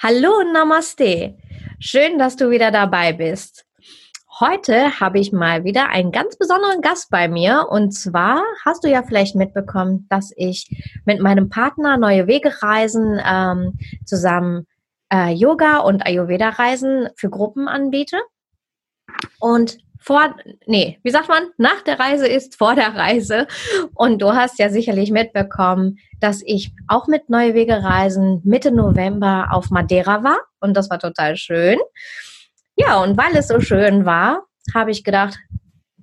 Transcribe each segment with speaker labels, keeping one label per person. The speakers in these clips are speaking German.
Speaker 1: Hallo und Namaste. Schön, dass du wieder dabei bist. Heute habe ich mal wieder einen ganz besonderen Gast bei mir. Und zwar hast du ja vielleicht mitbekommen, dass ich mit meinem Partner Neue Wege reisen ähm, zusammen äh, Yoga und Ayurveda Reisen für Gruppen anbiete. Und vor, nee, wie sagt man, nach der Reise ist vor der Reise. Und du hast ja sicherlich mitbekommen, dass ich auch mit Neue Wege Reisen Mitte November auf Madeira war. Und das war total schön. Ja, und weil es so schön war, habe ich gedacht,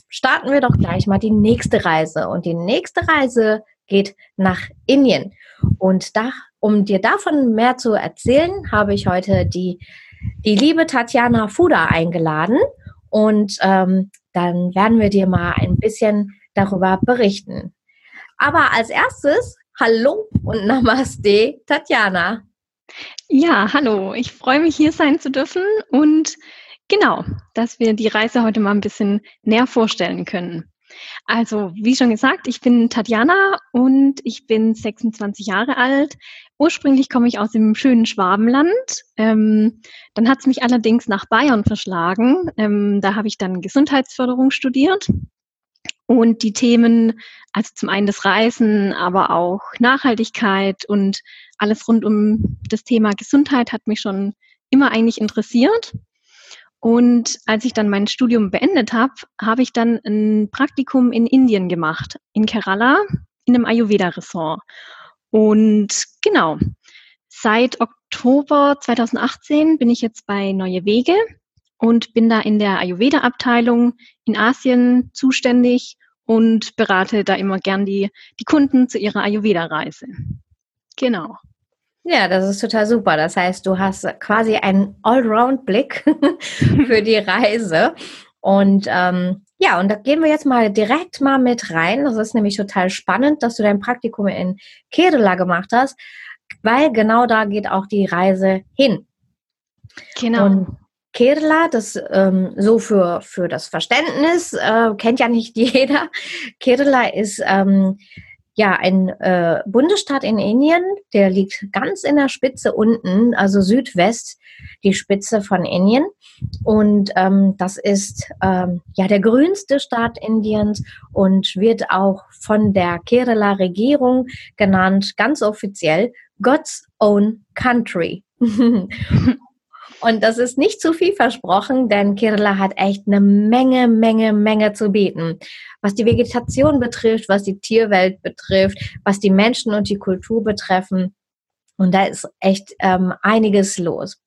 Speaker 1: starten wir doch gleich mal die nächste Reise. Und die nächste Reise geht nach Indien. Und da, um dir davon mehr zu erzählen, habe ich heute die, die liebe Tatjana Fuda eingeladen. Und ähm, dann werden wir dir mal ein bisschen darüber berichten. Aber als erstes, hallo und Namaste, Tatjana.
Speaker 2: Ja, hallo. Ich freue mich, hier sein zu dürfen und genau, dass wir die Reise heute mal ein bisschen näher vorstellen können. Also, wie schon gesagt, ich bin Tatjana und ich bin 26 Jahre alt. Ursprünglich komme ich aus dem schönen Schwabenland. Ähm, dann hat es mich allerdings nach Bayern verschlagen. Ähm, da habe ich dann Gesundheitsförderung studiert. Und die Themen, also zum einen das Reisen, aber auch Nachhaltigkeit und alles rund um das Thema Gesundheit hat mich schon immer eigentlich interessiert. Und als ich dann mein Studium beendet habe, habe ich dann ein Praktikum in Indien gemacht, in Kerala, in einem Ayurveda-Ressort. Und genau, seit Oktober 2018 bin ich jetzt bei Neue Wege und bin da in der Ayurveda-Abteilung in Asien zuständig und berate da immer gern die, die Kunden zu ihrer Ayurveda-Reise. Genau.
Speaker 1: Ja, das ist total super. Das heißt, du hast quasi einen Allround-Blick für die Reise. Und ähm, ja, und da gehen wir jetzt mal direkt mal mit rein. Das ist nämlich total spannend, dass du dein Praktikum in Kerala gemacht hast, weil genau da geht auch die Reise hin. Genau. Und Kerala, das ähm, so für, für das Verständnis, äh, kennt ja nicht jeder. Kerala ist ähm, ja, ein äh, Bundesstaat in Indien, der liegt ganz in der Spitze unten, also Südwest, die Spitze von Indien. Und ähm, das ist ähm, ja der grünste Staat Indiens und wird auch von der Kerala-Regierung genannt, ganz offiziell, God's Own Country. Und das ist nicht zu viel versprochen, denn Kerala hat echt eine Menge, Menge, Menge zu bieten. Was die Vegetation betrifft, was die Tierwelt betrifft, was die Menschen und die Kultur betreffen. Und da ist echt ähm, einiges los.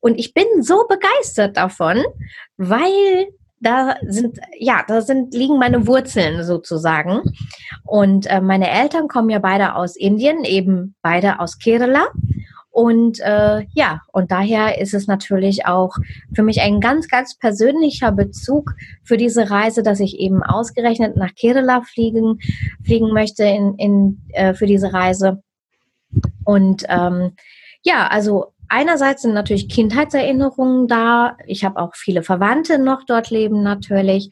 Speaker 1: Und ich bin so begeistert davon, weil da sind, ja, da sind, liegen meine Wurzeln sozusagen. Und äh, meine Eltern kommen ja beide aus Indien, eben beide aus Kerala. Und äh, ja, und daher ist es natürlich auch für mich ein ganz, ganz persönlicher Bezug für diese Reise, dass ich eben ausgerechnet nach Kerala fliegen, fliegen möchte in, in, äh, für diese Reise. Und ähm, ja, also einerseits sind natürlich Kindheitserinnerungen da. Ich habe auch viele Verwandte noch dort leben natürlich.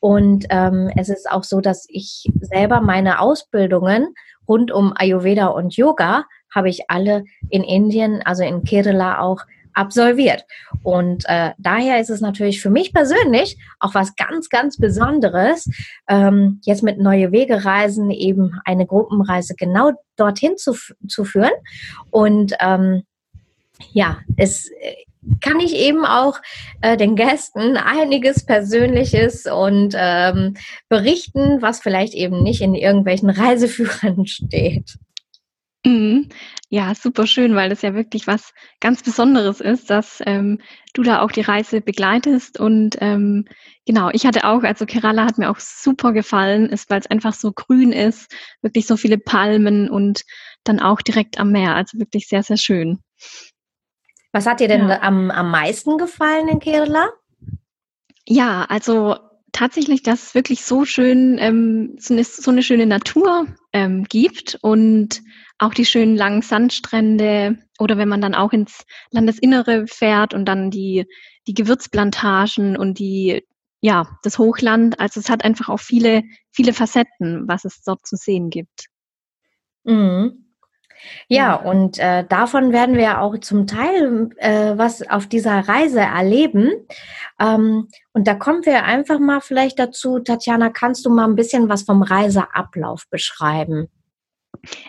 Speaker 1: Und ähm, es ist auch so, dass ich selber meine Ausbildungen rund um Ayurveda und Yoga habe ich alle in Indien, also in Kerala auch absolviert. Und äh, daher ist es natürlich für mich persönlich auch was ganz, ganz Besonderes, ähm, jetzt mit Neue Wege reisen, eben eine Gruppenreise genau dorthin zu, zu führen. Und ähm, ja, es äh, kann ich eben auch äh, den Gästen einiges Persönliches und ähm, berichten, was vielleicht eben nicht in irgendwelchen Reiseführern steht.
Speaker 2: Mhm. Ja, super schön, weil das ja wirklich was ganz Besonderes ist, dass ähm, du da auch die Reise begleitest. Und ähm, genau, ich hatte auch, also Kerala hat mir auch super gefallen, ist, weil es einfach so grün ist, wirklich so viele Palmen und dann auch direkt am Meer. Also wirklich sehr, sehr schön.
Speaker 1: Was hat dir denn ja. am, am meisten gefallen in Kerala?
Speaker 2: Ja, also tatsächlich, dass es wirklich so schön, ähm, so, eine, so eine schöne Natur ähm, gibt und auch die schönen langen Sandstrände oder wenn man dann auch ins Landesinnere fährt und dann die, die Gewürzplantagen und die, ja, das Hochland. Also es hat einfach auch viele, viele Facetten, was es dort zu sehen gibt.
Speaker 1: Mhm. Ja, und äh, davon werden wir auch zum Teil äh, was auf dieser Reise erleben. Ähm, und da kommen wir einfach mal vielleicht dazu. Tatjana, kannst du mal ein bisschen was vom Reiseablauf beschreiben?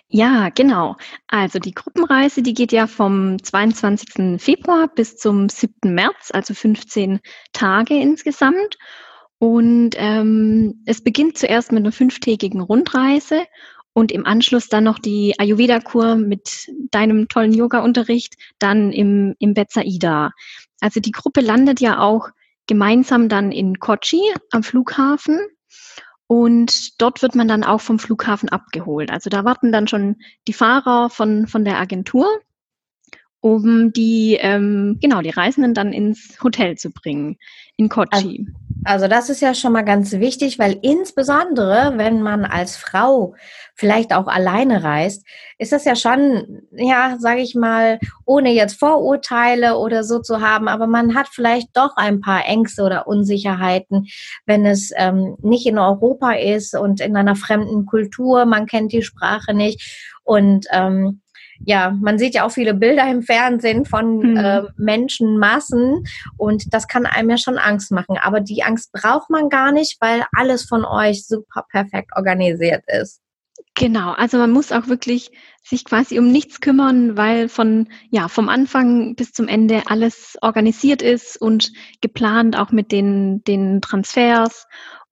Speaker 2: Ja, genau. Also die Gruppenreise, die geht ja vom 22. Februar bis zum 7. März, also 15 Tage insgesamt. Und ähm, es beginnt zuerst mit einer fünftägigen Rundreise und im Anschluss dann noch die Ayurveda-Kur mit deinem tollen Yoga-Unterricht, dann im, im Betsaida. Also die Gruppe landet ja auch gemeinsam dann in Kochi am Flughafen und dort wird man dann auch vom Flughafen abgeholt. Also da warten dann schon die Fahrer von, von der Agentur um die ähm, genau die Reisenden dann ins Hotel zu bringen in Kochi.
Speaker 1: Also, also das ist ja schon mal ganz wichtig, weil insbesondere wenn man als Frau vielleicht auch alleine reist, ist das ja schon ja, sage ich mal, ohne jetzt Vorurteile oder so zu haben, aber man hat vielleicht doch ein paar Ängste oder Unsicherheiten, wenn es ähm, nicht in Europa ist und in einer fremden Kultur, man kennt die Sprache nicht. Und ähm, ja, man sieht ja auch viele Bilder im Fernsehen von mhm. äh, Menschenmassen und das kann einem ja schon Angst machen. Aber die Angst braucht man gar nicht, weil alles von euch super perfekt organisiert ist.
Speaker 2: Genau, also man muss auch wirklich sich quasi um nichts kümmern, weil von ja vom Anfang bis zum Ende alles organisiert ist und geplant, auch mit den den Transfers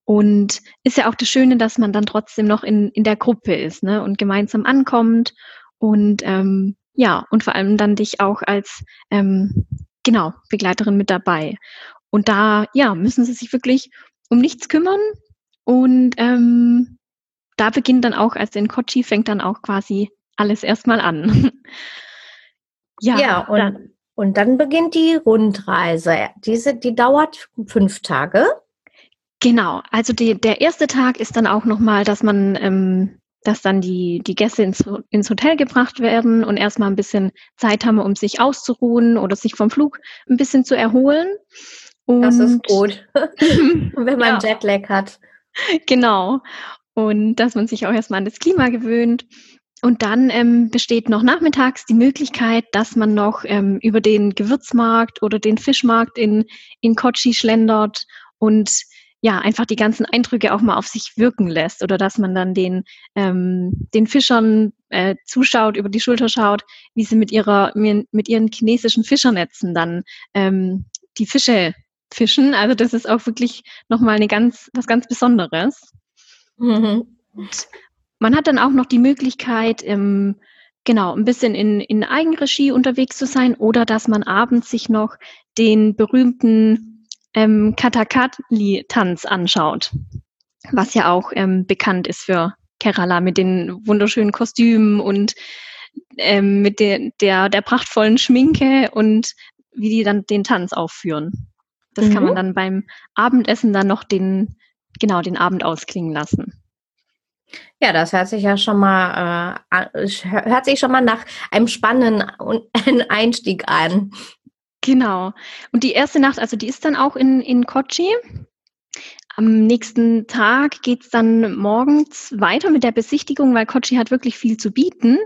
Speaker 2: und ist ja auch das Schöne, dass man dann trotzdem noch in in der Gruppe ist, ne und gemeinsam ankommt und ähm, ja, und vor allem dann dich auch als ähm, genau Begleiterin mit dabei. Und da ja müssen sie sich wirklich um nichts kümmern und ähm, da beginnt dann auch, also in Kochi fängt dann auch quasi alles erstmal an.
Speaker 1: ja, ja und, dann, und dann beginnt die Rundreise. Diese, die dauert fünf Tage.
Speaker 2: Genau, also die, der erste Tag ist dann auch nochmal, dass man ähm, dass dann die, die Gäste ins, ins Hotel gebracht werden und erstmal ein bisschen Zeit haben, um sich auszuruhen oder sich vom Flug ein bisschen zu erholen.
Speaker 1: Und das ist gut, wenn man ja. Jetlag hat.
Speaker 2: Genau. Und dass man sich auch erstmal an das Klima gewöhnt. Und dann ähm, besteht noch nachmittags die Möglichkeit, dass man noch ähm, über den Gewürzmarkt oder den Fischmarkt in, in Kochi schlendert und ja, einfach die ganzen Eindrücke auch mal auf sich wirken lässt oder dass man dann den, ähm, den Fischern äh, zuschaut, über die Schulter schaut, wie sie mit ihrer, mit ihren chinesischen Fischernetzen dann ähm, die Fische fischen. Also das ist auch wirklich nochmal eine ganz, was ganz Besonderes. Mhm. Und man hat dann auch noch die Möglichkeit, ähm, genau, ein bisschen in, in Eigenregie unterwegs zu sein oder dass man abends sich noch den berühmten ähm, Katakali-Tanz anschaut, was ja auch ähm, bekannt ist für Kerala mit den wunderschönen Kostümen und ähm, mit der, der, der prachtvollen Schminke und wie die dann den Tanz aufführen. Das mhm. kann man mhm. dann beim Abendessen dann noch den, genau, den Abend ausklingen lassen.
Speaker 1: Ja, das hört sich ja schon mal, äh, hört sich schon mal nach einem spannenden Einstieg an.
Speaker 2: Genau. Und die erste Nacht, also die ist dann auch in, in Kochi. Am nächsten Tag geht es dann morgens weiter mit der Besichtigung, weil Kochi hat wirklich viel zu bieten.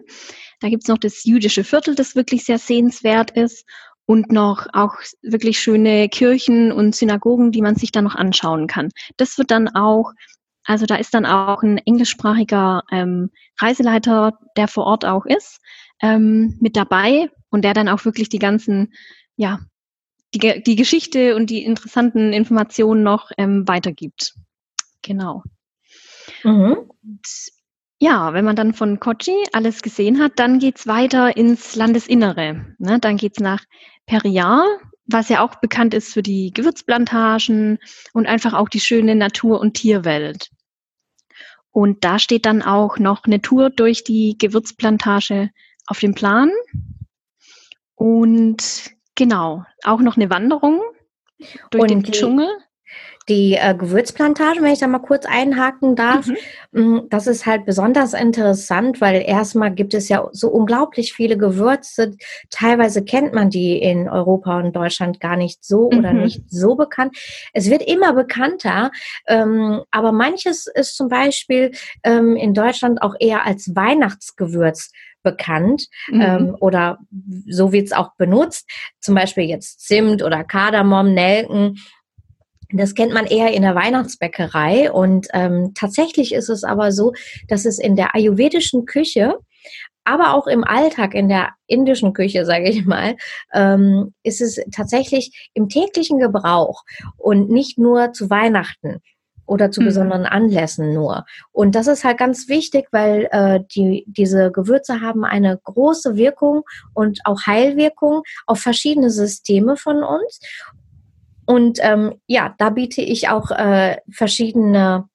Speaker 2: Da gibt es noch das jüdische Viertel, das wirklich sehr sehenswert ist und noch auch wirklich schöne Kirchen und Synagogen, die man sich dann noch anschauen kann. Das wird dann auch, also da ist dann auch ein englischsprachiger ähm, Reiseleiter, der vor Ort auch ist, ähm, mit dabei und der dann auch wirklich die ganzen ja, die, die Geschichte und die interessanten Informationen noch ähm, weitergibt. Genau. Mhm. Und, ja, wenn man dann von Kochi alles gesehen hat, dann geht's weiter ins Landesinnere. Ne? Dann geht's nach Periyar, was ja auch bekannt ist für die Gewürzplantagen und einfach auch die schöne Natur- und Tierwelt. Und da steht dann auch noch eine Tour durch die Gewürzplantage auf dem Plan. Und Genau, auch noch eine Wanderung durch und den die, Dschungel.
Speaker 1: Die äh, Gewürzplantage, wenn ich da mal kurz einhaken darf, mhm. Mm, das ist halt besonders interessant, weil erstmal gibt es ja so unglaublich viele Gewürze. Teilweise kennt man die in Europa und Deutschland gar nicht so mhm. oder nicht so bekannt. Es wird immer bekannter, ähm, aber manches ist zum Beispiel ähm, in Deutschland auch eher als Weihnachtsgewürz bekannt mhm. ähm, oder so wird es auch benutzt. Zum Beispiel jetzt Zimt oder Kardamom, Nelken. Das kennt man eher in der Weihnachtsbäckerei und ähm, tatsächlich ist es aber so, dass es in der ayurvedischen Küche aber auch im Alltag, in der indischen Küche, sage ich mal, ähm, ist es tatsächlich im täglichen Gebrauch und nicht nur zu Weihnachten oder zu mhm. besonderen Anlässen nur. Und das ist halt ganz wichtig, weil äh, die, diese Gewürze haben eine große Wirkung und auch Heilwirkung auf verschiedene Systeme von uns. Und ähm, ja, da biete ich auch äh, verschiedene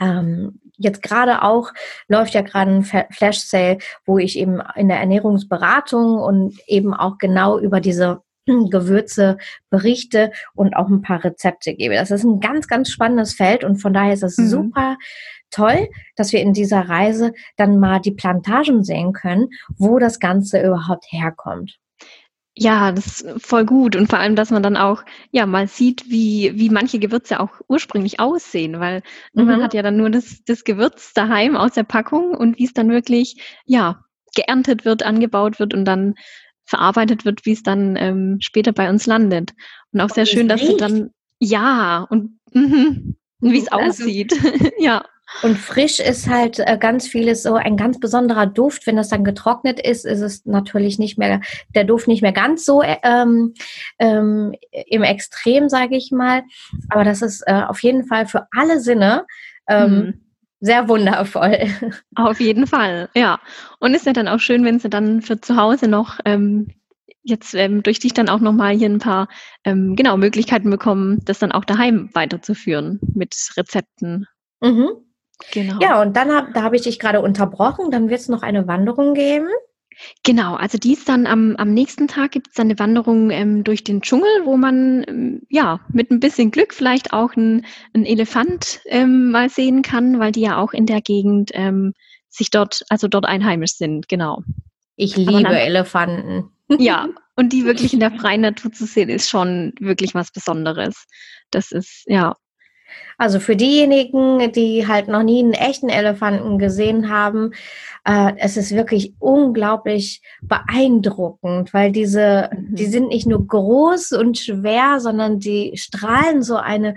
Speaker 1: ähm, jetzt gerade auch läuft ja gerade ein Flash Sale, wo ich eben in der Ernährungsberatung und eben auch genau über diese Gewürze berichte und auch ein paar Rezepte gebe. Das ist ein ganz, ganz spannendes Feld und von daher ist es mhm. super toll, dass wir in dieser Reise dann mal die Plantagen sehen können, wo das Ganze überhaupt herkommt.
Speaker 2: Ja, das ist voll gut. Und vor allem, dass man dann auch ja mal sieht, wie, wie manche Gewürze auch ursprünglich aussehen, weil mhm. man hat ja dann nur das, das Gewürz daheim aus der Packung und wie es dann wirklich ja geerntet wird, angebaut wird und dann verarbeitet wird, wie es dann ähm, später bei uns landet. Und auch und sehr schön, dass sie dann ja und, mhm, und wie es also, aussieht. ja.
Speaker 1: Und frisch ist halt äh, ganz vieles so ein ganz besonderer Duft. Wenn das dann getrocknet ist, ist es natürlich nicht mehr, der Duft nicht mehr ganz so äh, ähm, ähm, im Extrem, sage ich mal. Aber das ist äh, auf jeden Fall für alle Sinne ähm, mhm. Sehr wundervoll.
Speaker 2: Auf jeden Fall, ja. Und ist ja dann auch schön, wenn sie dann für zu Hause noch ähm, jetzt ähm, durch dich dann auch nochmal hier ein paar ähm, genau Möglichkeiten bekommen, das dann auch daheim weiterzuführen mit Rezepten.
Speaker 1: Mhm. Genau. Ja, und dann hab, da habe ich dich gerade unterbrochen. Dann wird es noch eine Wanderung geben.
Speaker 2: Genau, also die ist dann am, am nächsten Tag gibt es dann eine Wanderung ähm, durch den Dschungel, wo man ähm, ja mit ein bisschen Glück vielleicht auch einen Elefant ähm, mal sehen kann, weil die ja auch in der Gegend ähm, sich dort, also dort einheimisch sind, genau.
Speaker 1: Ich liebe dann, Elefanten.
Speaker 2: Ja, und die wirklich in der freien Natur zu sehen, ist schon wirklich was Besonderes. Das ist, ja,
Speaker 1: also für diejenigen, die halt noch nie einen echten Elefanten gesehen haben, äh, es ist wirklich unglaublich beeindruckend, weil diese, mhm. die sind nicht nur groß und schwer, sondern die strahlen so eine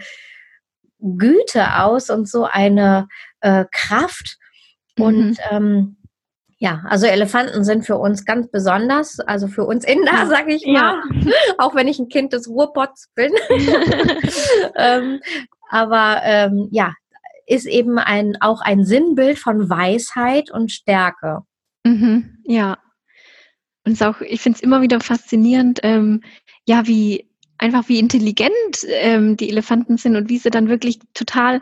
Speaker 1: Güte aus und so eine äh, Kraft. Mhm. Und ähm, ja, also Elefanten sind für uns ganz besonders, also für uns Inder, ja. sage ich mal, ja. auch wenn ich ein Kind des Ruhrpots bin. ähm, aber ähm, ja, ist eben ein, auch ein Sinnbild von Weisheit und Stärke.
Speaker 2: Mhm, ja. Und auch, ich finde es immer wieder faszinierend, ähm, ja, wie einfach wie intelligent ähm, die Elefanten sind und wie sie dann wirklich total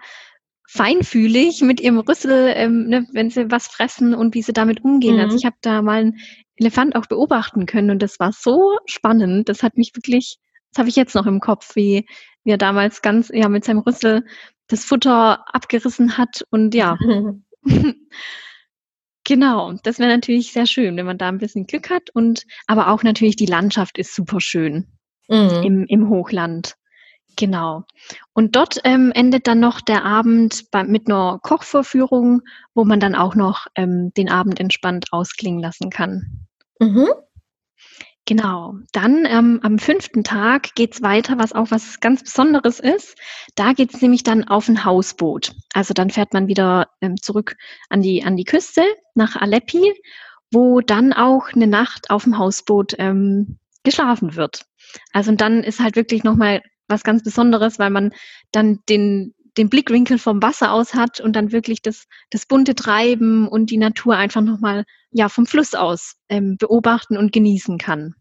Speaker 2: feinfühlig mit ihrem Rüssel, ähm, ne, wenn sie was fressen und wie sie damit umgehen. Also mhm. Also ich habe da mal einen Elefant auch beobachten können und das war so spannend. Das hat mich wirklich, das habe ich jetzt noch im Kopf, wie, wie er damals ganz ja mit seinem Rüssel das Futter abgerissen hat und ja. genau, das wäre natürlich sehr schön, wenn man da ein bisschen Glück hat und aber auch natürlich die Landschaft ist super schön mhm. im, im Hochland. Genau. Und dort ähm, endet dann noch der Abend bei, mit einer Kochvorführung, wo man dann auch noch ähm, den Abend entspannt ausklingen lassen kann. Mhm. Genau. Dann ähm, am fünften Tag geht's weiter, was auch was ganz Besonderes ist. Da geht's nämlich dann auf ein Hausboot. Also dann fährt man wieder ähm, zurück an die, an die Küste nach Aleppi, wo dann auch eine Nacht auf dem Hausboot ähm, geschlafen wird. Also und dann ist halt wirklich nochmal was ganz Besonderes, weil man dann den, den Blickwinkel vom Wasser aus hat und dann wirklich das, das bunte Treiben und die Natur einfach nochmal ja, vom Fluss aus ähm, beobachten und genießen kann.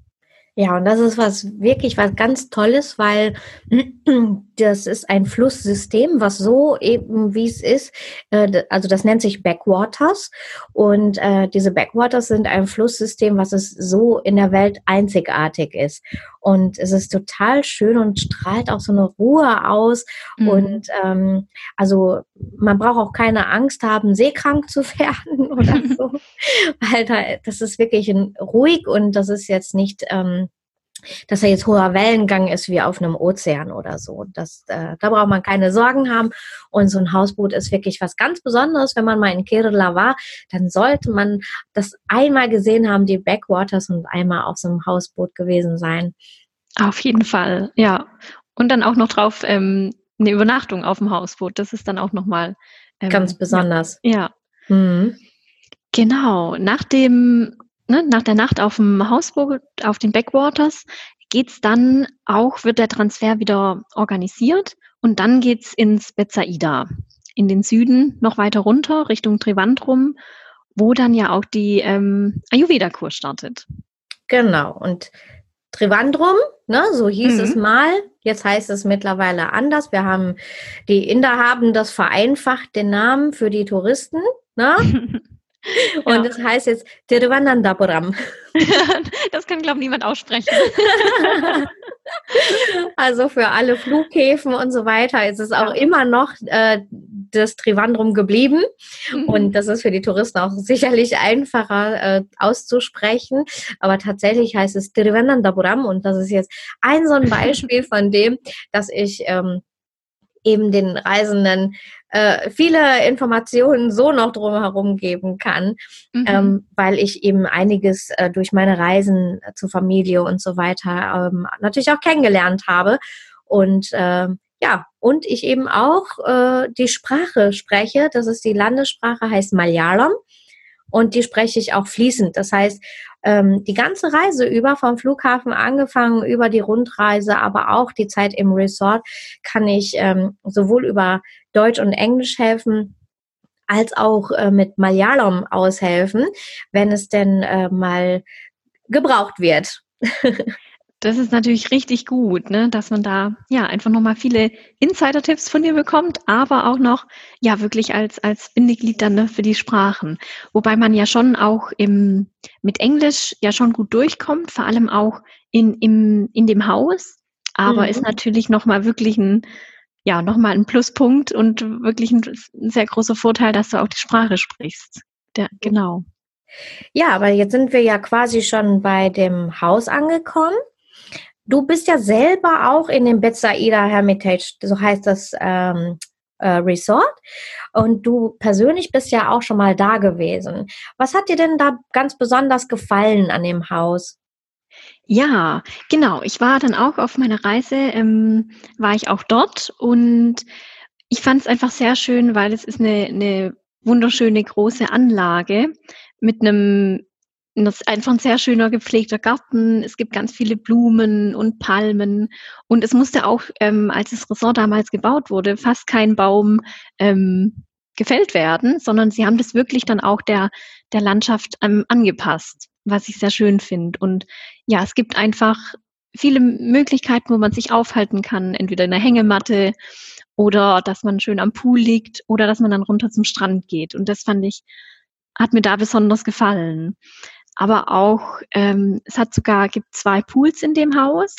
Speaker 1: Ja, und das ist was wirklich was ganz Tolles, weil das ist ein Flusssystem, was so eben wie es ist, äh, also das nennt sich Backwaters und äh, diese Backwaters sind ein Flusssystem, was es so in der Welt einzigartig ist und es ist total schön und strahlt auch so eine Ruhe aus mhm. und ähm, also man braucht auch keine Angst haben, seekrank zu werden oder so, weil da, das ist wirklich ruhig und das ist jetzt nicht ähm, dass er jetzt hoher Wellengang ist wie auf einem Ozean oder so. Das, äh, da braucht man keine Sorgen haben. Und so ein Hausboot ist wirklich was ganz Besonderes. Wenn man mal in Kerala war, dann sollte man das einmal gesehen haben, die Backwaters und einmal auf so einem Hausboot gewesen sein.
Speaker 2: Auf jeden Fall, ja. Und dann auch noch drauf ähm, eine Übernachtung auf dem Hausboot. Das ist dann auch nochmal
Speaker 1: ähm, ganz besonders.
Speaker 2: Ja. ja. Mhm. Genau. Nach dem ne, nach der Nacht auf dem Hausboot, auf den Backwaters, geht's dann auch, wird der Transfer wieder organisiert und dann geht's ins Betsaida, in den Süden, noch weiter runter, Richtung Trivandrum, wo dann ja auch die ähm, Ayurveda-Kur startet.
Speaker 1: Genau, und Trivandrum, ne, so hieß mhm. es mal. Jetzt heißt es mittlerweile anders. Wir haben, die Inder haben das vereinfacht, den Namen für die Touristen. Ne? Und ja. das heißt jetzt Tiruvananthapuram.
Speaker 2: das kann, glaube ich, niemand aussprechen.
Speaker 1: also für alle Flughäfen und so weiter ist es auch ja. immer noch äh, das Trivandrum geblieben. Mhm. Und das ist für die Touristen auch sicherlich einfacher äh, auszusprechen. Aber tatsächlich heißt es Tiruvananthapuram. Und das ist jetzt ein so ein Beispiel von dem, dass ich ähm, eben den Reisenden äh, viele Informationen so noch drumherum geben kann, mhm. ähm, weil ich eben einiges äh, durch meine Reisen zur Familie und so weiter ähm, natürlich auch kennengelernt habe. Und äh, ja, und ich eben auch äh, die Sprache spreche. Das ist die Landessprache, heißt Malayalam. Und die spreche ich auch fließend. Das heißt, ähm, die ganze Reise über, vom Flughafen angefangen, über die Rundreise, aber auch die Zeit im Resort, kann ich ähm, sowohl über Deutsch und Englisch helfen, als auch äh, mit Malayalam aushelfen, wenn es denn äh, mal gebraucht wird.
Speaker 2: Das ist natürlich richtig gut, ne, dass man da ja einfach nochmal viele Insider-Tipps von dir bekommt, aber auch noch ja wirklich als, als Bindeglied dann ne, für die Sprachen. Wobei man ja schon auch im, mit Englisch ja schon gut durchkommt, vor allem auch in, im, in dem Haus. Aber mhm. ist natürlich nochmal wirklich ein, ja, nochmal ein Pluspunkt und wirklich ein, ein sehr großer Vorteil, dass du auch die Sprache sprichst. Der, genau.
Speaker 1: Ja, aber jetzt sind wir ja quasi schon bei dem Haus angekommen. Du bist ja selber auch in dem Betsaida Hermitage, so heißt das ähm, äh, Resort. Und du persönlich bist ja auch schon mal da gewesen. Was hat dir denn da ganz besonders gefallen an dem Haus?
Speaker 2: Ja, genau. Ich war dann auch auf meiner Reise, ähm, war ich auch dort und ich fand es einfach sehr schön, weil es ist eine, eine wunderschöne große Anlage mit einem das ist einfach ein sehr schöner gepflegter Garten. Es gibt ganz viele Blumen und Palmen. Und es musste auch, ähm, als das Resort damals gebaut wurde, fast kein Baum ähm, gefällt werden, sondern sie haben das wirklich dann auch der, der Landschaft ähm, angepasst, was ich sehr schön finde. Und ja, es gibt einfach viele Möglichkeiten, wo man sich aufhalten kann, entweder in der Hängematte oder dass man schön am Pool liegt oder dass man dann runter zum Strand geht. Und das fand ich, hat mir da besonders gefallen aber auch, ähm, es hat sogar, gibt zwei Pools in dem Haus,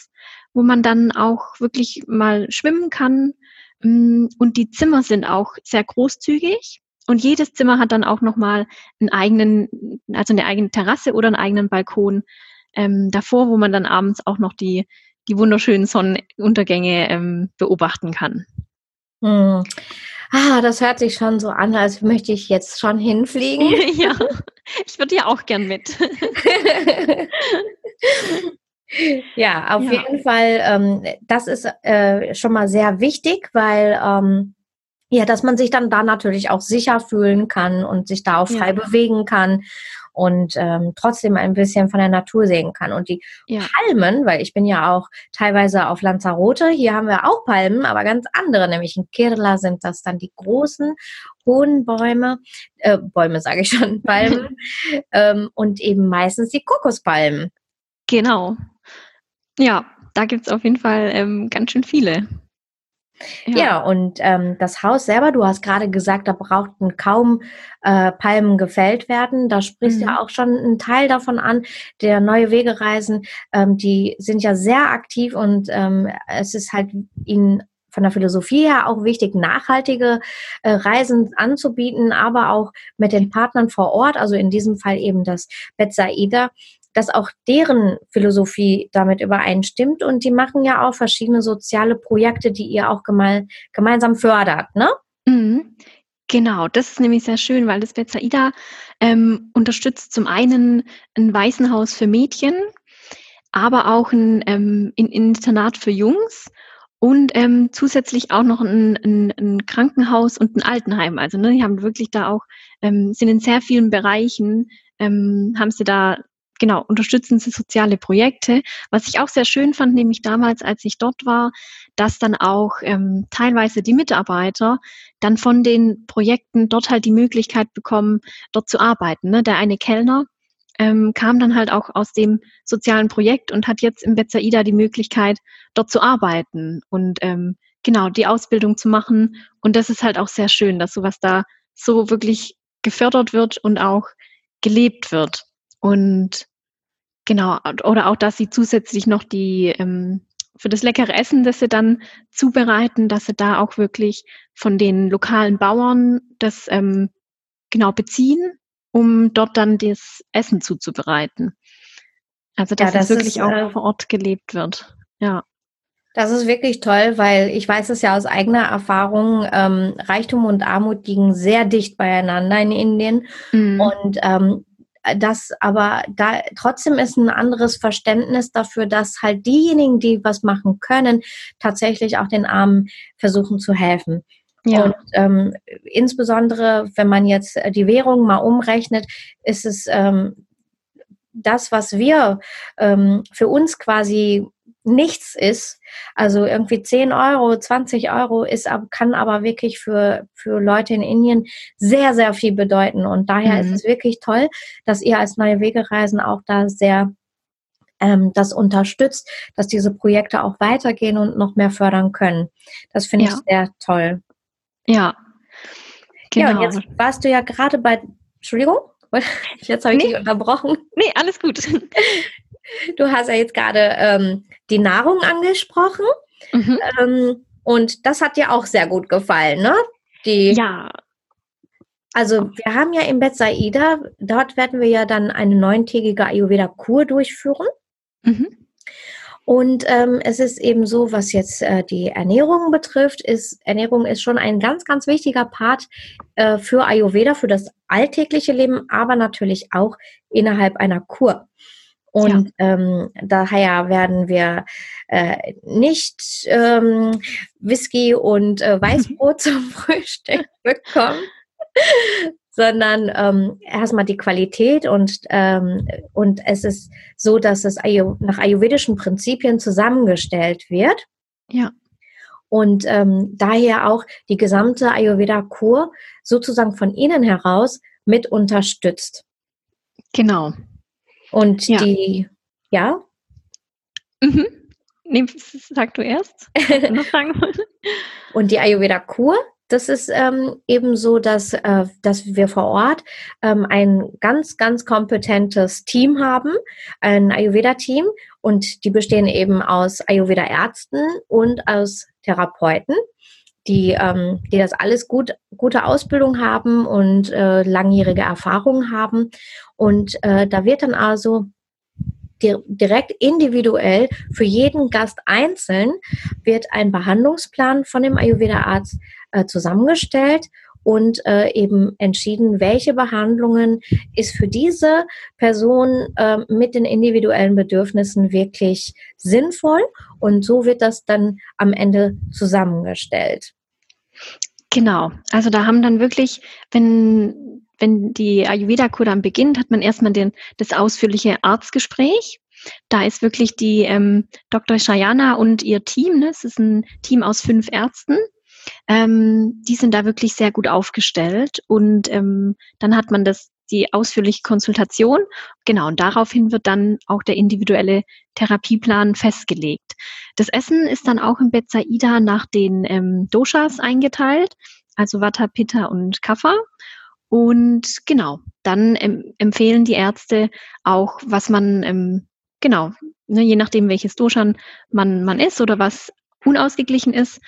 Speaker 2: wo man dann auch wirklich mal schwimmen kann. Mm, und die Zimmer sind auch sehr großzügig. Und jedes Zimmer hat dann auch nochmal einen eigenen, also eine eigene Terrasse oder einen eigenen Balkon ähm, davor, wo man dann abends auch noch die, die wunderschönen Sonnenuntergänge ähm, beobachten kann.
Speaker 1: Hm. Ah, das hört sich schon so an, als möchte ich jetzt schon hinfliegen.
Speaker 2: ja, ich würde ja auch gern mit.
Speaker 1: ja, auf ja. jeden Fall, ähm, das ist äh, schon mal sehr wichtig, weil ähm, ja, dass man sich dann da natürlich auch sicher fühlen kann und sich da auch frei ja. bewegen kann und ähm, trotzdem ein bisschen von der Natur sehen kann. Und die ja. Palmen, weil ich bin ja auch teilweise auf Lanzarote, hier haben wir auch Palmen, aber ganz andere, nämlich in Kirla sind das dann die großen, hohen Bäume, äh, Bäume sage ich schon, Palmen ähm, und eben meistens die Kokospalmen.
Speaker 2: Genau. Ja, da gibt es auf jeden Fall ähm, ganz schön viele.
Speaker 1: Ja, ja und ähm, das Haus selber, du hast gerade gesagt, da brauchten kaum äh, Palmen gefällt werden. Da sprichst mhm. ja auch schon ein Teil davon an. Der neue Wegereisen, ähm, die sind ja sehr aktiv und ähm, es ist halt ihnen von der Philosophie her auch wichtig, nachhaltige äh, Reisen anzubieten, aber auch mit den Partnern vor Ort, also in diesem Fall eben das Betsaida, dass auch deren Philosophie damit übereinstimmt und die machen ja auch verschiedene soziale Projekte, die ihr auch geme gemeinsam fördert, ne?
Speaker 2: Mhm. Genau, das ist nämlich sehr schön, weil das Betsaida ähm, unterstützt zum einen ein Waisenhaus für Mädchen, aber auch ein, ähm, ein Internat für Jungs und ähm, zusätzlich auch noch ein, ein, ein, Krankenhaus und ein Altenheim. Also ne, die haben wirklich da auch, ähm, sind in sehr vielen Bereichen, ähm, haben sie da genau, unterstützen sie soziale Projekte. Was ich auch sehr schön fand, nämlich damals, als ich dort war, dass dann auch ähm, teilweise die Mitarbeiter dann von den Projekten dort halt die Möglichkeit bekommen, dort zu arbeiten. Ne? Der eine Kellner ähm, kam dann halt auch aus dem sozialen Projekt und hat jetzt im Betsaida die Möglichkeit, dort zu arbeiten und ähm, genau die Ausbildung zu machen. Und das ist halt auch sehr schön, dass sowas da so wirklich gefördert wird und auch gelebt wird. Und Genau, oder auch, dass sie zusätzlich noch die ähm, für das leckere Essen, das sie dann zubereiten, dass sie da auch wirklich von den lokalen Bauern das ähm, genau beziehen, um dort dann das Essen zuzubereiten. Also dass ja, das es wirklich ist, auch äh, vor Ort gelebt wird. Ja.
Speaker 1: Das ist wirklich toll, weil ich weiß es ja aus eigener Erfahrung, ähm, Reichtum und Armut liegen sehr dicht beieinander in Indien. Mhm. Und ähm, das aber da trotzdem ist ein anderes Verständnis dafür, dass halt diejenigen, die was machen können, tatsächlich auch den Armen versuchen zu helfen. Ja. Und ähm, insbesondere, wenn man jetzt die Währung mal umrechnet, ist es ähm, das, was wir ähm, für uns quasi nichts ist. Also irgendwie 10 Euro, 20 Euro ist, kann aber wirklich für, für Leute in Indien sehr, sehr viel bedeuten. Und daher mhm. ist es wirklich toll, dass ihr als Neue Wegereisen auch da sehr ähm, das unterstützt, dass diese Projekte auch weitergehen und noch mehr fördern können. Das finde ja. ich sehr toll.
Speaker 2: Ja.
Speaker 1: Genau. Ja, und jetzt genau. warst du ja gerade bei, Entschuldigung, jetzt habe ich nee. dich unterbrochen.
Speaker 2: Nee, alles gut.
Speaker 1: Du hast ja jetzt gerade ähm, die Nahrung angesprochen. Mhm. Ähm, und das hat dir auch sehr gut gefallen, ne?
Speaker 2: Die, ja.
Speaker 1: Also wir haben ja in Betsaida, dort werden wir ja dann eine neuntägige Ayurveda-Kur durchführen. Mhm. Und ähm, es ist eben so, was jetzt äh, die Ernährung betrifft, ist Ernährung ist schon ein ganz, ganz wichtiger Part äh, für Ayurveda, für das alltägliche Leben, aber natürlich auch innerhalb einer Kur. Und ja. ähm, daher werden wir äh, nicht ähm, Whisky und äh, Weißbrot zum Frühstück bekommen, sondern ähm, erstmal die Qualität und, ähm, und es ist so, dass es nach ayurvedischen Prinzipien zusammengestellt wird.
Speaker 2: Ja.
Speaker 1: Und ähm, daher auch die gesamte Ayurveda-Kur sozusagen von innen heraus mit unterstützt.
Speaker 2: Genau.
Speaker 1: Und ja. die, ja?
Speaker 2: Mhm. Nee, sag du erst. noch
Speaker 1: Und die Ayurveda-Kur, das ist ähm, eben so, dass, äh, dass wir vor Ort ähm, ein ganz, ganz kompetentes Team haben, ein Ayurveda-Team und die bestehen eben aus Ayurveda-Ärzten und aus Therapeuten die, ähm, die das alles gut, gute Ausbildung haben und äh, langjährige Erfahrung haben. Und äh, da wird dann also direkt individuell für jeden Gast einzeln wird ein Behandlungsplan von dem Ayurveda-Arzt äh, zusammengestellt und äh, eben entschieden, welche Behandlungen ist für diese Person äh, mit den individuellen Bedürfnissen wirklich sinnvoll. Und so wird das dann am Ende zusammengestellt.
Speaker 2: Genau. Also da haben dann wirklich, wenn, wenn die Ayurveda-Kur dann beginnt, hat man erstmal den, das ausführliche Arztgespräch. Da ist wirklich die ähm, Dr. Shayana und ihr Team, ne, es ist ein Team aus fünf Ärzten, ähm, die sind da wirklich sehr gut aufgestellt und ähm, dann hat man das die ausführliche Konsultation. Genau, und daraufhin wird dann auch der individuelle Therapieplan festgelegt. Das Essen ist dann auch im Betsaida nach den ähm, Doshas eingeteilt, also Vata, Pitta und Kapha. Und genau, dann ähm, empfehlen die Ärzte auch, was man, ähm, genau, ne, je nachdem, welches Doshan man, man ist oder was unausgeglichen ist,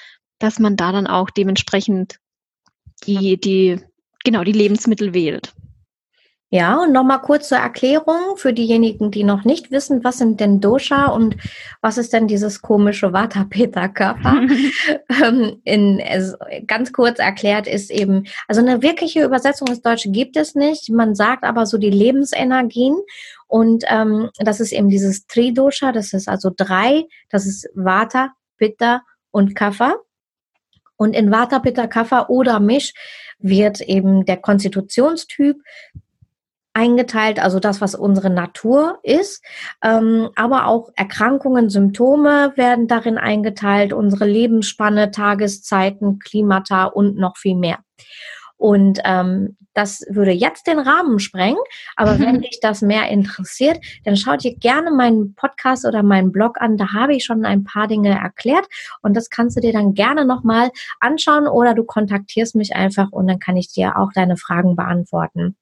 Speaker 2: dass man da dann auch dementsprechend die, die, genau, die Lebensmittel wählt.
Speaker 1: Ja, und nochmal kurz zur Erklärung für diejenigen, die noch nicht wissen, was sind denn Dosha und was ist denn dieses komische Vata Pitta Kapha? Ähm, also ganz kurz erklärt ist eben, also eine wirkliche Übersetzung ins Deutsche gibt es nicht. Man sagt aber so die Lebensenergien und ähm, das ist eben dieses Tridosha, das ist also drei, das ist Vata, Pitta und Kapha. Und in Vata, Pitta, Kapha oder Misch wird eben der Konstitutionstyp eingeteilt, also das, was unsere Natur ist, ähm, aber auch Erkrankungen, Symptome werden darin eingeteilt, unsere Lebensspanne, Tageszeiten, Klimata und noch viel mehr. Und ähm, das würde jetzt den Rahmen sprengen. Aber wenn dich das mehr interessiert, dann schaut dir gerne meinen Podcast oder meinen Blog an. Da habe ich schon ein paar Dinge erklärt. Und das kannst du dir dann gerne nochmal anschauen oder du kontaktierst mich einfach und dann kann ich dir auch deine Fragen beantworten.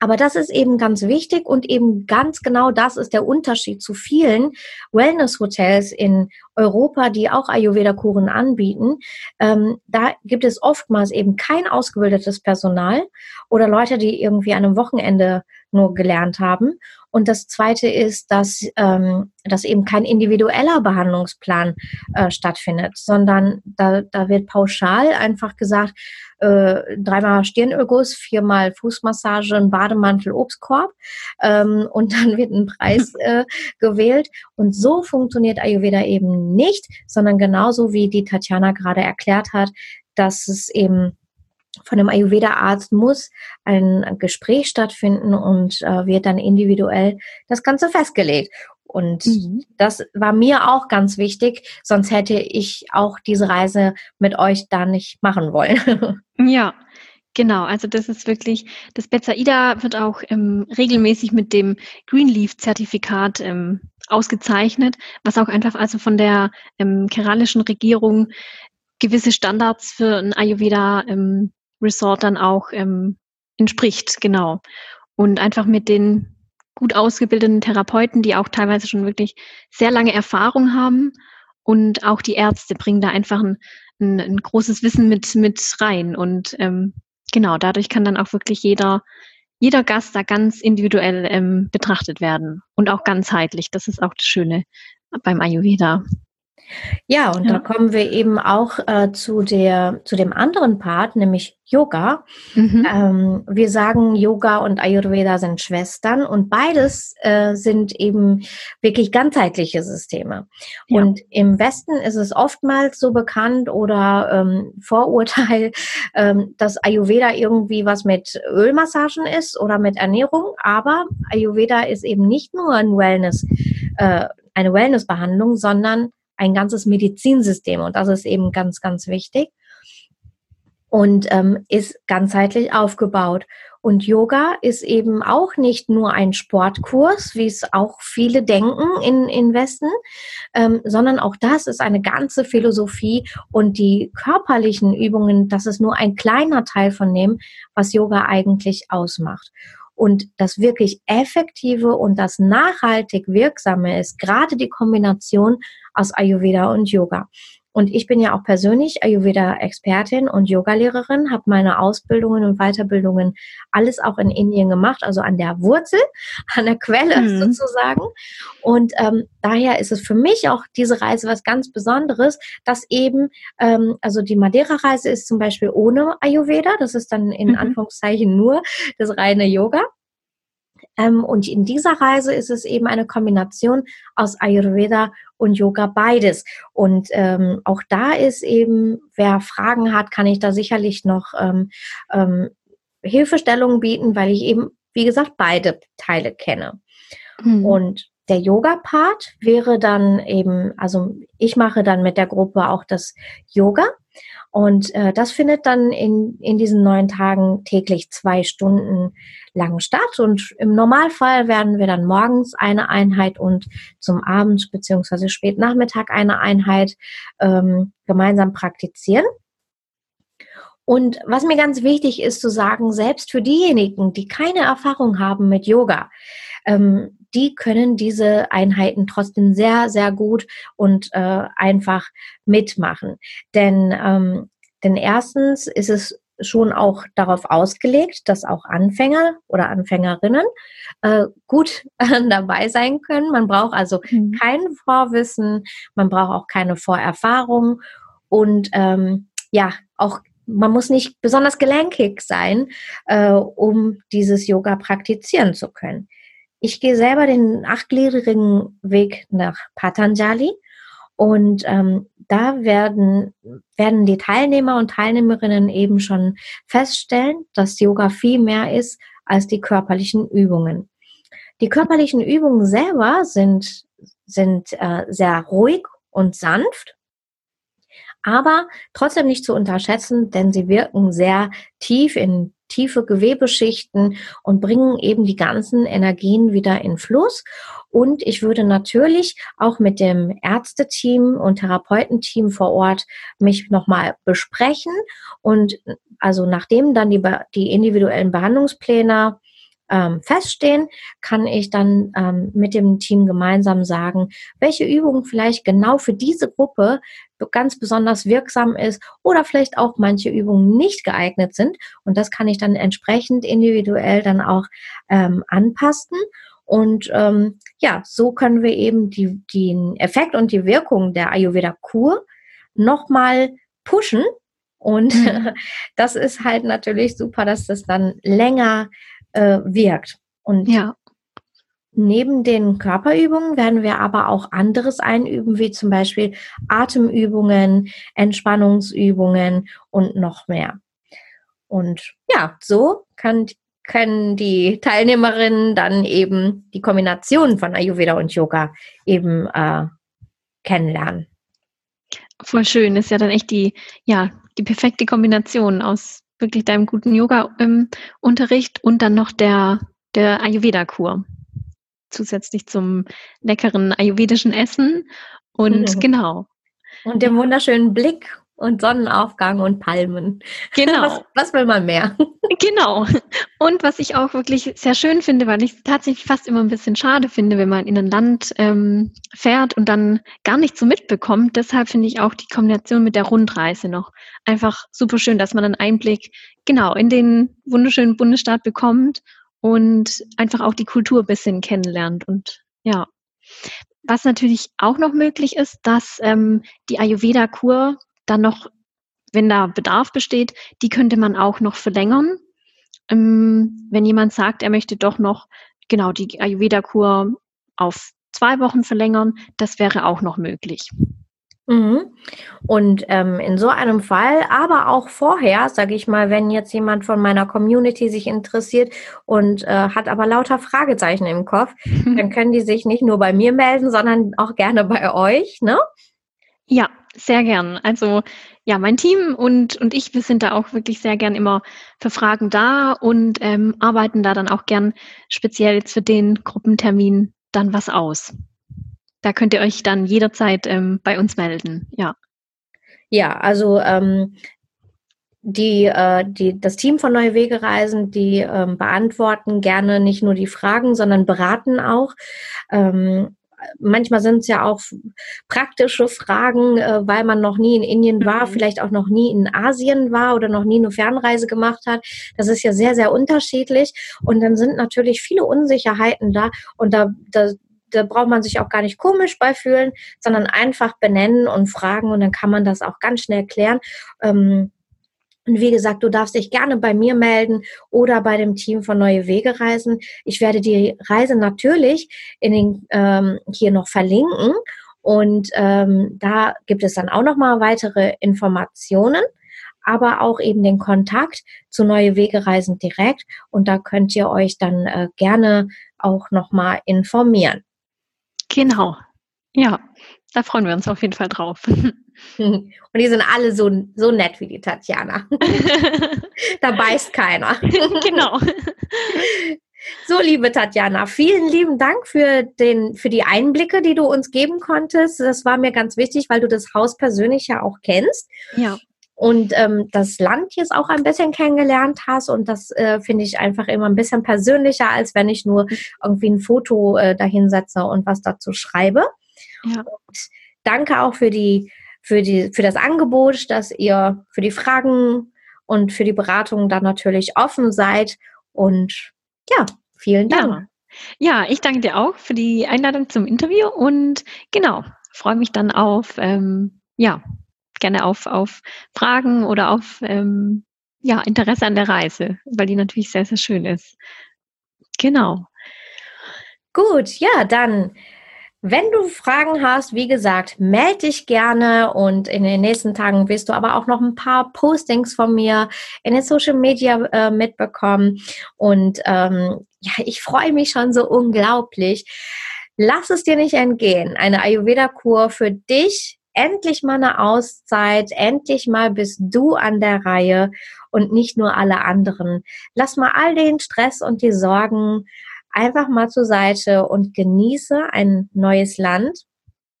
Speaker 1: Aber das ist eben ganz wichtig und eben ganz genau das ist der Unterschied zu vielen Wellness-Hotels in Europa, die auch Ayurveda-Kuren anbieten. Ähm, da gibt es oftmals eben kein ausgebildetes Personal oder Leute, die irgendwie an einem Wochenende nur gelernt haben. Und das Zweite ist, dass, ähm, dass eben kein individueller Behandlungsplan äh, stattfindet, sondern da, da wird pauschal einfach gesagt, äh, dreimal Stirnögus, viermal Fußmassage, ein Bademantel, Obstkorb ähm, und dann wird ein Preis äh, gewählt. Und so funktioniert Ayurveda eben nicht, sondern genauso wie die Tatjana gerade erklärt hat, dass es eben von einem Ayurveda-Arzt muss ein Gespräch stattfinden und äh, wird dann individuell das Ganze festgelegt. Und mhm. das war mir auch ganz wichtig, sonst hätte ich auch diese Reise mit euch da nicht machen wollen.
Speaker 2: Ja, Genau, also das ist wirklich, das Betsaida wird auch ähm, regelmäßig mit dem Greenleaf-Zertifikat ähm, ausgezeichnet, was auch einfach also von der ähm, keralischen Regierung gewisse Standards für ein Ayurveda ähm, Resort dann auch ähm, entspricht, genau. Und einfach mit den gut ausgebildeten Therapeuten, die auch teilweise schon wirklich sehr lange Erfahrung haben. Und auch die Ärzte bringen da einfach ein, ein, ein großes Wissen mit, mit rein. Und ähm, genau, dadurch kann dann auch wirklich jeder, jeder Gast da ganz individuell ähm, betrachtet werden und auch ganzheitlich. Das ist auch das Schöne beim Ayurveda.
Speaker 1: Ja, und ja. da kommen wir eben auch äh, zu, der, zu dem anderen Part, nämlich Yoga. Mhm. Ähm, wir sagen, Yoga und Ayurveda sind Schwestern und beides äh, sind eben wirklich ganzheitliche Systeme. Ja. Und im Westen ist es oftmals so bekannt oder ähm, Vorurteil, ähm, dass Ayurveda irgendwie was mit Ölmassagen ist oder mit Ernährung, aber Ayurveda ist eben nicht nur ein Wellness, äh, eine Wellnessbehandlung, sondern ein ganzes Medizinsystem und das ist eben ganz, ganz wichtig und ähm, ist ganzheitlich aufgebaut. Und Yoga ist eben auch nicht nur ein Sportkurs, wie es auch viele denken in, in Westen, ähm, sondern auch das ist eine ganze Philosophie und die körperlichen Übungen, das ist nur ein kleiner Teil von dem, was Yoga eigentlich ausmacht. Und das wirklich effektive und das nachhaltig wirksame ist gerade die Kombination aus Ayurveda und Yoga. Und ich bin ja auch persönlich Ayurveda-Expertin und Yogalehrerin, habe meine Ausbildungen und Weiterbildungen alles auch in Indien gemacht, also an der Wurzel, an der Quelle mhm. sozusagen. Und ähm, daher ist es für mich auch diese Reise was ganz Besonderes, dass eben, ähm, also die Madeira-Reise ist zum Beispiel ohne Ayurveda, das ist dann in mhm. Anführungszeichen nur das reine Yoga. Ähm, und in dieser Reise ist es eben eine Kombination aus Ayurveda und Yoga beides. Und ähm, auch da ist eben, wer Fragen hat, kann ich da sicherlich noch ähm, ähm, Hilfestellungen bieten, weil ich eben, wie gesagt, beide Teile kenne. Mhm. Und der Yoga-Part wäre dann eben, also ich mache dann mit der Gruppe auch das Yoga. Und äh, das findet dann in, in diesen neun Tagen täglich zwei Stunden lang statt. Und im Normalfall werden wir dann morgens eine Einheit und zum Abend beziehungsweise Spätnachmittag eine Einheit ähm, gemeinsam praktizieren. Und was mir ganz wichtig ist zu sagen, selbst für diejenigen, die keine Erfahrung haben mit Yoga, ähm, die können diese Einheiten trotzdem sehr, sehr gut und äh, einfach mitmachen. Denn, ähm, denn erstens ist es schon auch darauf ausgelegt, dass auch Anfänger oder Anfängerinnen äh, gut äh, dabei sein können. Man braucht also mhm. kein Vorwissen, man braucht auch keine Vorerfahrung und ähm, ja, auch man muss nicht besonders gelenkig sein, äh, um dieses Yoga praktizieren zu können. Ich gehe selber den achtgliedrigen Weg nach Patanjali und ähm, da werden, werden die Teilnehmer und Teilnehmerinnen eben schon feststellen, dass Yoga viel mehr ist als die körperlichen Übungen. Die körperlichen Übungen selber sind, sind äh, sehr ruhig und sanft, aber trotzdem nicht zu unterschätzen, denn sie wirken sehr tief in tiefe Gewebeschichten und bringen eben die ganzen Energien wieder in Fluss. Und ich würde natürlich auch mit dem Ärzteteam und Therapeutenteam vor Ort mich nochmal besprechen. Und also nachdem dann die, die individuellen Behandlungspläne ähm, feststehen, kann ich dann ähm, mit dem Team gemeinsam sagen, welche Übung vielleicht genau für diese Gruppe ganz besonders wirksam ist oder vielleicht auch manche Übungen nicht geeignet sind. Und das kann ich dann entsprechend individuell dann auch ähm, anpassen. Und ähm, ja, so können wir eben die, den Effekt und die Wirkung der Ayurveda-Kur nochmal pushen. Und mhm. das ist halt natürlich super, dass das dann länger äh, wirkt. Und ja. Neben den Körperübungen werden wir aber auch anderes einüben, wie zum Beispiel Atemübungen, Entspannungsübungen und noch mehr. Und ja, so kann, können die Teilnehmerinnen dann eben die Kombination von Ayurveda und Yoga eben äh, kennenlernen.
Speaker 2: Voll schön, ist ja dann echt die, ja, die perfekte Kombination aus wirklich deinem guten Yoga-Unterricht und dann noch der, der Ayurveda-Kur. Zusätzlich zum leckeren ayurvedischen Essen. Und mhm. genau.
Speaker 1: Und dem wunderschönen Blick und Sonnenaufgang und Palmen.
Speaker 2: Genau.
Speaker 1: Was, was, will man mehr?
Speaker 2: Genau. Und was ich auch wirklich sehr schön finde, weil ich es tatsächlich fast immer ein bisschen schade finde, wenn man in ein Land ähm, fährt und dann gar nicht so mitbekommt. Deshalb finde ich auch die Kombination mit der Rundreise noch einfach super schön, dass man einen Einblick genau in den wunderschönen Bundesstaat bekommt und einfach auch die Kultur ein bisschen kennenlernt. Und ja, was natürlich auch noch möglich ist, dass ähm, die Ayurveda-Kur dann noch, wenn da Bedarf besteht, die könnte man auch noch verlängern. Ähm, wenn jemand sagt, er möchte doch noch genau die Ayurveda-Kur auf zwei Wochen verlängern, das wäre auch noch möglich.
Speaker 1: Mhm. Und ähm, in so einem Fall, aber auch vorher, sage ich mal, wenn jetzt jemand von meiner Community sich interessiert und äh, hat aber lauter Fragezeichen im Kopf, dann können die sich nicht nur bei mir melden, sondern auch gerne bei euch, ne?
Speaker 2: Ja, sehr gern. Also ja, mein Team und, und ich, wir sind da auch wirklich sehr gern immer für Fragen da und ähm, arbeiten da dann auch gern speziell jetzt für den Gruppentermin dann was aus. Da könnt ihr euch dann jederzeit ähm, bei uns melden, ja.
Speaker 1: Ja, also ähm, die, äh, die, das Team von Neue Wege Reisen, die ähm, beantworten gerne nicht nur die Fragen, sondern beraten auch. Ähm, manchmal sind es ja auch praktische Fragen, äh, weil man noch nie in Indien war, mhm. vielleicht auch noch nie in Asien war oder noch nie eine Fernreise gemacht hat. Das ist ja sehr, sehr unterschiedlich. Und dann sind natürlich viele Unsicherheiten da. Und da, da, da braucht man sich auch gar nicht komisch bei fühlen, sondern einfach benennen und fragen und dann kann man das auch ganz schnell klären. Ähm, und wie gesagt, du darfst dich gerne bei mir melden oder bei dem Team von Neue Wege reisen. Ich werde die Reise natürlich in den, ähm, hier noch verlinken. Und ähm, da gibt es dann auch nochmal weitere Informationen, aber auch eben den Kontakt zu Neue Wege reisen direkt. Und da könnt ihr euch dann äh, gerne auch nochmal informieren.
Speaker 2: Genau. Ja, da freuen wir uns auf jeden Fall drauf.
Speaker 1: Und die sind alle so, so nett wie die Tatjana. da beißt keiner.
Speaker 2: genau.
Speaker 1: So, liebe Tatjana, vielen lieben Dank für, den, für die Einblicke, die du uns geben konntest. Das war mir ganz wichtig, weil du das Haus persönlich ja auch kennst.
Speaker 2: Ja.
Speaker 1: Und ähm, das Land jetzt auch ein bisschen kennengelernt hast. Und das äh, finde ich einfach immer ein bisschen persönlicher, als wenn ich nur irgendwie ein Foto äh, dahinsetze und was dazu schreibe. Ja. Und danke auch für die für, die, für das Angebot, dass ihr für die Fragen und für die Beratung dann natürlich offen seid. Und ja, vielen Dank.
Speaker 2: Ja. Ja, ich danke dir auch für die Einladung zum Interview und genau, freue mich dann auf, ähm, ja, gerne auf, auf Fragen oder auf ähm, ja, Interesse an der Reise, weil die natürlich sehr, sehr schön ist. Genau.
Speaker 1: Gut, ja, dann, wenn du Fragen hast, wie gesagt, melde dich gerne und in den nächsten Tagen wirst du aber auch noch ein paar Postings von mir in den Social Media äh, mitbekommen. Und ähm, ja, ich freue mich schon so unglaublich. Lass es dir nicht entgehen. Eine Ayurveda-Kur für dich. Endlich mal eine Auszeit. Endlich mal bist du an der Reihe und nicht nur alle anderen. Lass mal all den Stress und die Sorgen einfach mal zur Seite und genieße ein neues Land,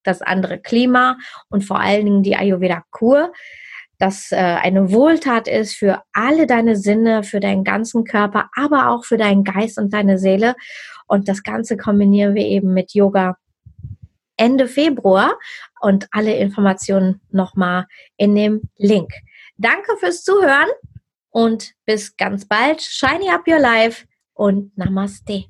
Speaker 1: das andere Klima und vor allen Dingen die Ayurveda-Kur, das äh, eine Wohltat ist für alle deine Sinne, für deinen ganzen Körper, aber auch für deinen Geist und deine Seele. Und das Ganze kombinieren wir eben mit Yoga Ende Februar und alle Informationen nochmal in dem Link. Danke fürs Zuhören und bis ganz bald. Shiny up your life und Namaste.